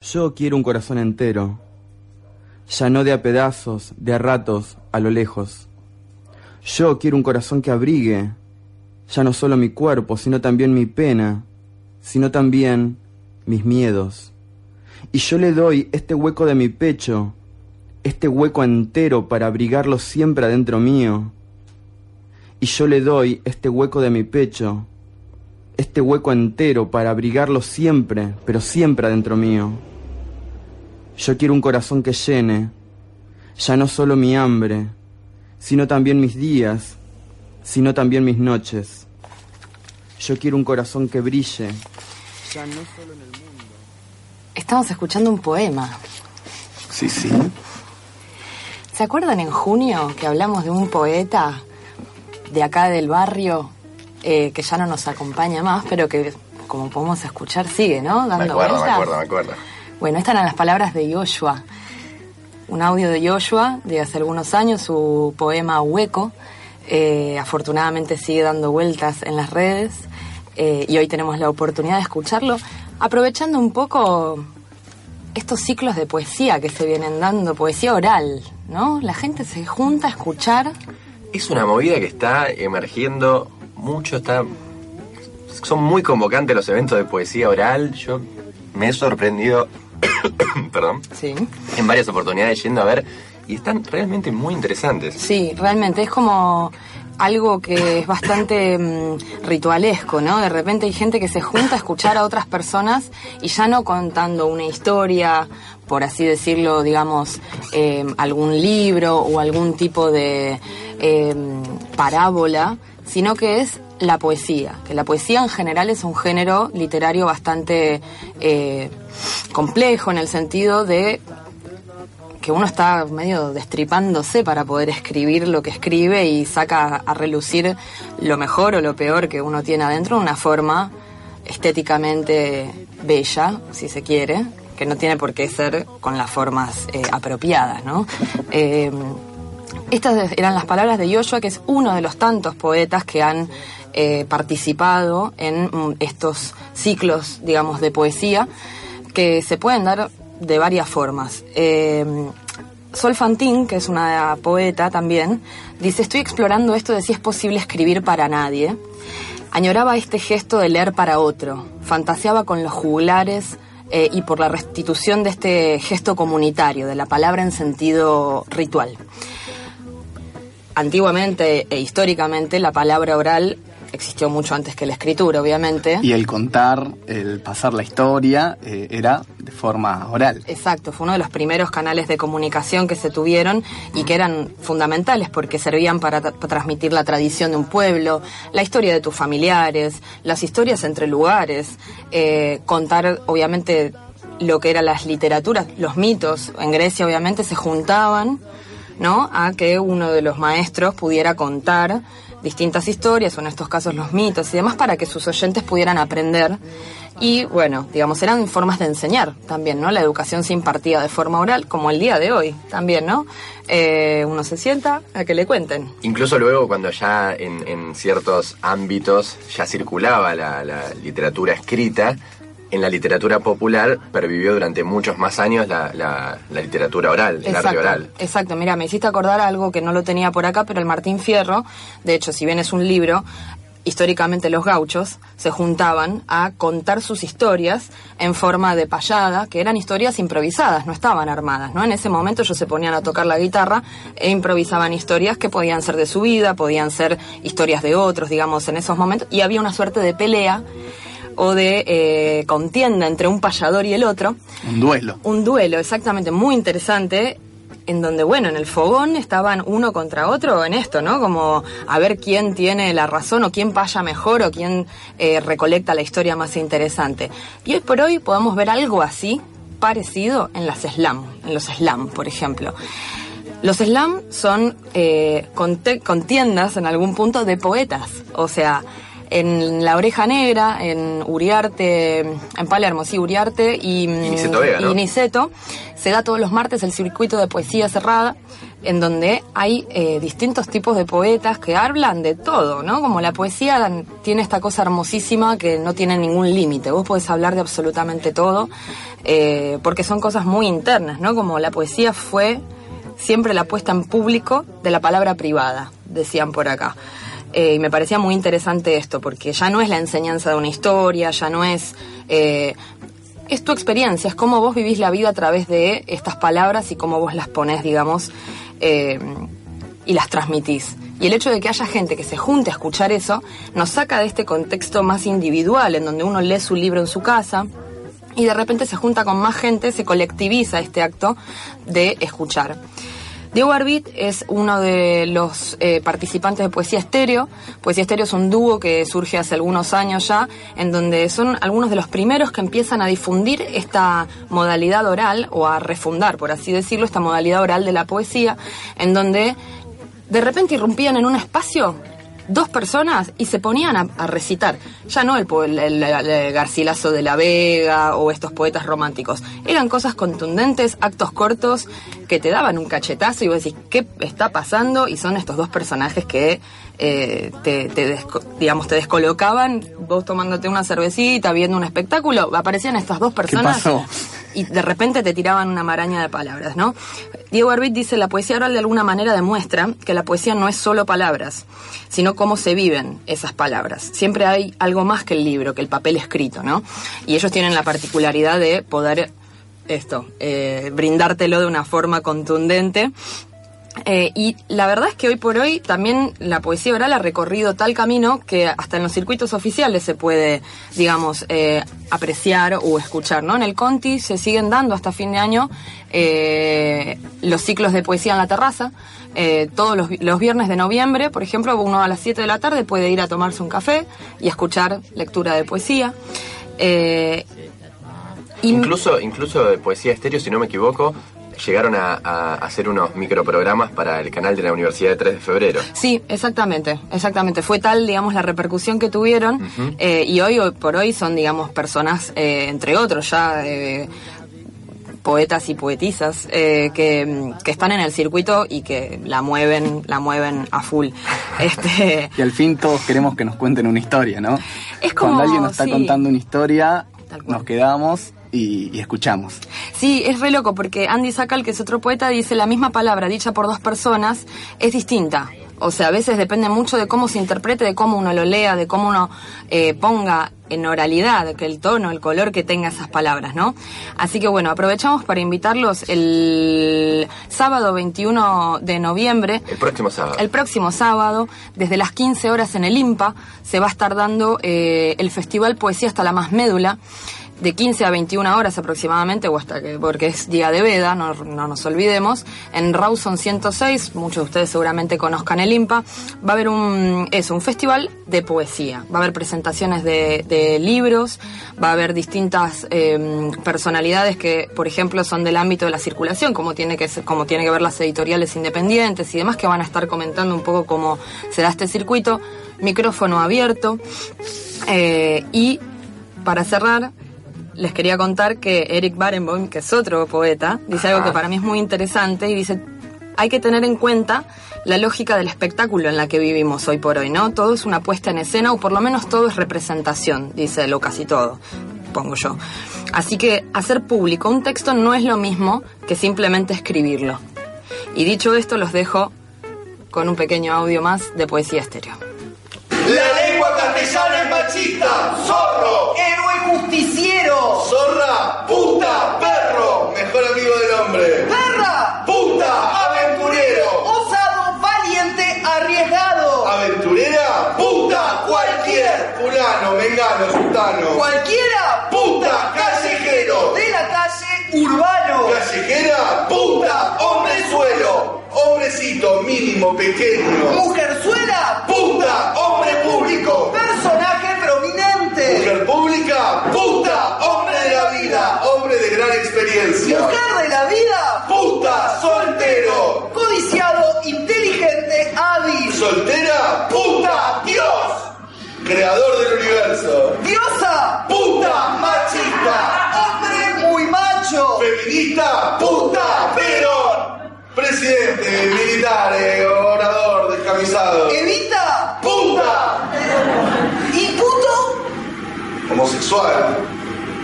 Yo quiero un corazón entero, ya no de a pedazos, de a ratos, a lo lejos. Yo quiero un corazón que abrigue, ya no solo mi cuerpo, sino también mi pena, sino también mis miedos. Y yo le doy este hueco de mi pecho, este hueco entero para abrigarlo siempre adentro mío. Y yo le doy este hueco de mi pecho, este hueco entero para abrigarlo siempre, pero siempre adentro mío. Yo quiero un corazón que llene, ya no solo mi hambre, sino también mis días, sino también mis noches. Yo quiero un corazón que brille, ya no solo en el mundo. Estamos escuchando un poema. Sí, sí. ¿Se acuerdan en junio que hablamos de un poeta de acá del barrio eh, que ya no nos acompaña más, pero que como podemos escuchar sigue, ¿no? Dando me acuerdo, vueltas. me acuerdo, me acuerdo. Bueno, estas eran las palabras de Joshua. Un audio de Joshua de hace algunos años, su poema Hueco. Eh, afortunadamente sigue dando vueltas en las redes eh, y hoy tenemos la oportunidad de escucharlo, aprovechando un poco estos ciclos de poesía que se vienen dando, poesía oral, ¿no? La gente se junta a escuchar. Es una movida que está emergiendo mucho, está... Son muy convocantes los eventos de poesía oral. Yo me he sorprendido, perdón, Sí. en varias oportunidades yendo a ver y están realmente muy interesantes. Sí, realmente es como algo que es bastante mm, ritualesco, ¿no? De repente hay gente que se junta a escuchar a otras personas y ya no contando una historia, por así decirlo, digamos, eh, algún libro o algún tipo de eh, parábola, sino que es la poesía, que la poesía en general es un género literario bastante eh, complejo en el sentido de que uno está medio destripándose para poder escribir lo que escribe y saca a relucir lo mejor o lo peor que uno tiene adentro de una forma estéticamente bella, si se quiere, que no tiene por qué ser con las formas eh, apropiadas, ¿no? Eh, estas eran las palabras de Joshua, que es uno de los tantos poetas que han eh, participado en mm, estos ciclos, digamos, de poesía, que se pueden dar de varias formas. Eh, Sol Fantín, que es una poeta también, dice, estoy explorando esto de si es posible escribir para nadie. Añoraba este gesto de leer para otro, fantaseaba con los jugulares eh, y por la restitución de este gesto comunitario, de la palabra en sentido ritual. Antiguamente e históricamente la palabra oral existió mucho antes que la escritura, obviamente. Y el contar, el pasar la historia, eh, era de forma oral. Exacto, fue uno de los primeros canales de comunicación que se tuvieron y que eran fundamentales porque servían para, tra- para transmitir la tradición de un pueblo, la historia de tus familiares, las historias entre lugares, eh, contar obviamente lo que eran las literaturas, los mitos. En Grecia obviamente se juntaban, ¿no? A que uno de los maestros pudiera contar distintas historias, o en estos casos los mitos y demás, para que sus oyentes pudieran aprender. Y bueno, digamos, eran formas de enseñar también, ¿no? La educación se impartía de forma oral, como el día de hoy también, ¿no? Eh, uno se sienta a que le cuenten. Incluso luego cuando ya en, en ciertos ámbitos ya circulaba la, la literatura escrita, en la literatura popular pervivió durante muchos más años la, la- la literatura oral, el arte oral. Exacto, mira, me hiciste acordar algo que no lo tenía por acá, pero el Martín Fierro, de hecho, si bien es un libro, históricamente los gauchos se juntaban a contar sus historias en forma de payada, que eran historias improvisadas, no estaban armadas, ¿no? En ese momento ellos se ponían a tocar la guitarra e improvisaban historias que podían ser de su vida, podían ser historias de otros, digamos, en esos momentos, y había una suerte de pelea o de eh, contienda entre un payador y el otro, Un duelo. un duelo exactamente muy interesante en donde, bueno, en el fogón estaban uno contra otro en esto, ¿no? Como a ver quién tiene la razón o quién paya mejor o quién eh, recolecta la historia más interesante. Y hoy por hoy podemos ver algo así parecido en las slam, en los slam, por ejemplo. Los slam son eh, contiendas en algún punto de poetas, o sea, en La Oreja Negra, en Uriarte, en Palermo, sí, Uriarte y, mm, Niceto Vega, ¿no? y Niceto, se da todos los martes el circuito de poesía cerrada, en donde hay eh, distintos tipos de poetas que hablan de todo, ¿no? Como la poesía tiene esta cosa hermosísima que no tiene ningún límite, vos podés hablar de absolutamente todo, eh, porque son cosas muy internas, ¿no? Como la poesía fue siempre la puesta en público de la palabra privada, decían por acá. Eh, y me parecía muy interesante esto, porque ya no es la enseñanza de una historia, ya no es... eh, es tu experiencia, es cómo vos vivís la vida a través de estas palabras y cómo vos las ponés, digamos, eh, y las transmitís. Y el hecho de que haya gente que se junte a escuchar eso nos saca de este contexto más individual, en donde uno lee su libro en su casa, y de repente se junta con más gente, se colectiviza este acto de escuchar. Diego Arbit es uno de los eh, participantes de Poesía Estéreo. Poesía Estéreo es un dúo que surge hace algunos años ya, en donde son algunos de los primeros que empiezan a difundir esta modalidad oral, o a refundar, por así decirlo, esta modalidad oral de la poesía, en donde de repente irrumpían en un espacio dos personas y se ponían a, a recitar. Ya no el, el- el- el Garcilaso de la Vega o estos poetas románticos. Eran cosas contundentes, actos cortos que te daban un cachetazo y vos decís, ¿qué está pasando? Y son estos dos personajes que eh, te, te desco- digamos, te descolocaban, vos tomándote una cervecita, viendo un espectáculo, aparecían estas dos personas pasó? Y de repente te tiraban una maraña de palabras, ¿no? Diego Arbit dice, la poesía oral de alguna manera demuestra que la poesía no es solo palabras, sino cómo se viven esas palabras. Siempre hay algo más que el libro, que el papel escrito, ¿no? Y ellos tienen la particularidad de poder esto, eh, brindártelo de una forma contundente eh, y la verdad es que hoy por hoy también la poesía oral ha recorrido tal camino que hasta en los circuitos oficiales se puede, digamos, eh, apreciar o escuchar, ¿no? En el Conti se siguen dando hasta fin de año eh, los ciclos de poesía en la terraza. Eh, todos los, vi- los viernes de noviembre, por ejemplo, uno a las 7 de la tarde puede ir a tomarse un café y escuchar lectura de poesía. Incluso, incluso de poesía estéreo, si no me equivoco, llegaron a, a hacer unos microprogramas para el canal de la Universidad de 3 de Febrero. Sí, exactamente, exactamente. Fue tal, digamos, la repercusión que tuvieron eh, y hoy, hoy por hoy son, digamos, personas, eh, entre otros, ya eh, poetas y poetisas eh, que, que están en el circuito y que la mueven, la mueven a full. Este, Y al fin todos queremos que nos cuenten una historia, ¿no? Es como, Cuando alguien nos está sí. contando una historia, nos quedamos y, y escuchamos. Sí, es re loco porque Andy Sakal, que es otro poeta, dice la misma palabra dicha por dos personas es distinta. O sea, a veces depende mucho de cómo se interprete, de cómo uno lo lea, de cómo uno eh, ponga en oralidad, que el tono, el color que tenga esas palabras, ¿no? Así que bueno, aprovechamos para invitarlos el sábado 21 de noviembre El próximo sábado. el próximo sábado, desde las 15 horas en el IMPA, se va a estar dando eh, el Festival Poesía hasta la más médula, de 15 a 21 horas aproximadamente, o hasta que, porque es día de veda, no, no nos olvidemos, en Rawson 106, muchos de ustedes seguramente conozcan el IMPA, va a haber un, eso, un festival de poesía, va a haber presentaciones de, libros, va a haber distintas eh, personalidades que, por ejemplo, son del ámbito de la circulación, como tiene que como tiene que ver las editoriales independientes y demás, que van a estar comentando un poco cómo se da este circuito, micrófono abierto, eh, y para cerrar, les quería contar que Eric Barenboim, que es otro poeta, dice algo que para mí es muy interesante y dice, hay que tener en cuenta la lógica del espectáculo en la que vivimos hoy por hoy, ¿no? Todo es una puesta en escena o por lo menos todo es representación, dice él, o casi todo, pongo yo. Así que hacer público un texto no es lo mismo que simplemente escribirlo. Y dicho esto, los dejo con un pequeño audio más de poesía estéreo. Machista, zorro, Héroe justiciero. zorra, puta, perro, mejor amigo del hombre. Perra. Puta, aventurero, Osado, valiente, arriesgado. aventurera, puta, cualquier, fulano, mengano, sultano. Cualquiera. Puta, callejero, De la calle, urbano. callejera, puta, hombre suelo, hombrecito, mínimo, pequeño. Mujerzuela. Puta, hombre público. Feminista, puta, Perón. Presidente, militar, eh, orador, descamisado. Evita. Puta, Y puto. homosexual.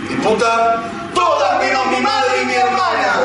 Y puta, todas menos mi madre y mi hermana.